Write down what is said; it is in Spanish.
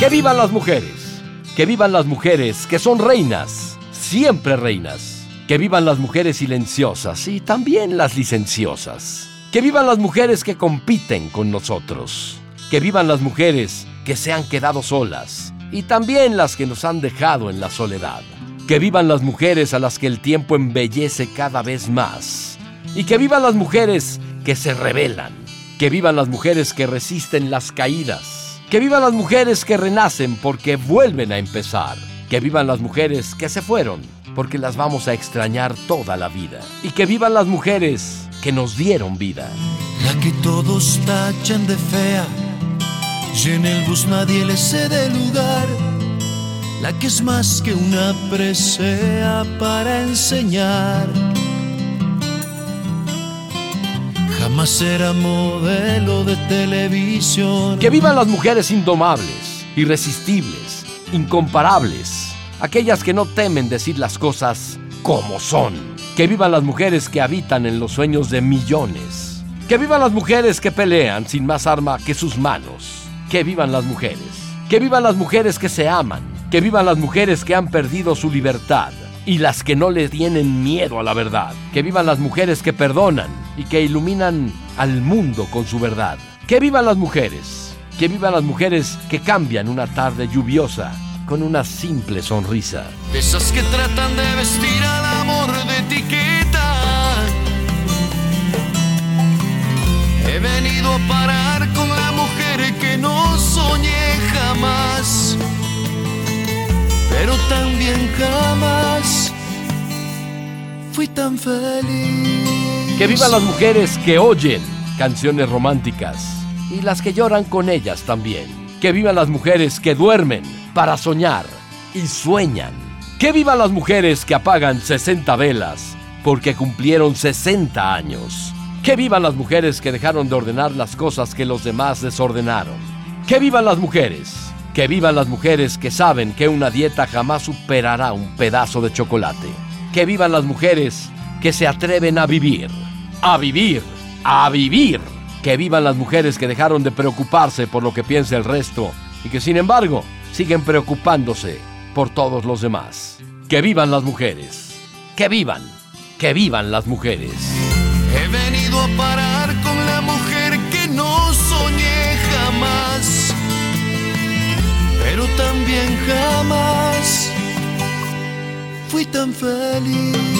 Que vivan las mujeres. Que vivan las mujeres que son reinas, siempre reinas. Que vivan las mujeres silenciosas y también las licenciosas. Que vivan las mujeres que compiten con nosotros. Que vivan las mujeres que se han quedado solas y también las que nos han dejado en la soledad. Que vivan las mujeres a las que el tiempo embellece cada vez más. Y que vivan las mujeres que se rebelan. Que vivan las mujeres que resisten las caídas que vivan las mujeres que renacen porque vuelven a empezar. Que vivan las mujeres que se fueron porque las vamos a extrañar toda la vida. Y que vivan las mujeres que nos dieron vida. La que todos tachan de fea y en el bus nadie le cede lugar. La que es más que una presea para enseñar Modelo de televisión. Que vivan las mujeres indomables, irresistibles, incomparables. Aquellas que no temen decir las cosas como son. Que vivan las mujeres que habitan en los sueños de millones. Que vivan las mujeres que pelean sin más arma que sus manos. Que vivan las mujeres. Que vivan las mujeres que se aman. Que vivan las mujeres que han perdido su libertad y las que no le tienen miedo a la verdad. Que vivan las mujeres que perdonan y que iluminan al mundo con su verdad. Que vivan las mujeres. Que vivan las mujeres que cambian una tarde lluviosa con una simple sonrisa. esas que tratan de vestir al amor de etiqueta. Pero también jamás fui tan feliz. Que vivan las mujeres que oyen canciones románticas y las que lloran con ellas también. Que vivan las mujeres que duermen para soñar y sueñan. Que vivan las mujeres que apagan 60 velas porque cumplieron 60 años. Que vivan las mujeres que dejaron de ordenar las cosas que los demás desordenaron. Que vivan las mujeres que vivan las mujeres que saben que una dieta jamás superará un pedazo de chocolate. Que vivan las mujeres que se atreven a vivir. A vivir. A vivir. Que vivan las mujeres que dejaron de preocuparse por lo que piensa el resto y que sin embargo siguen preocupándose por todos los demás. Que vivan las mujeres. Que vivan. Que vivan las mujeres. He venido a parar con la también jamás fui tan feliz.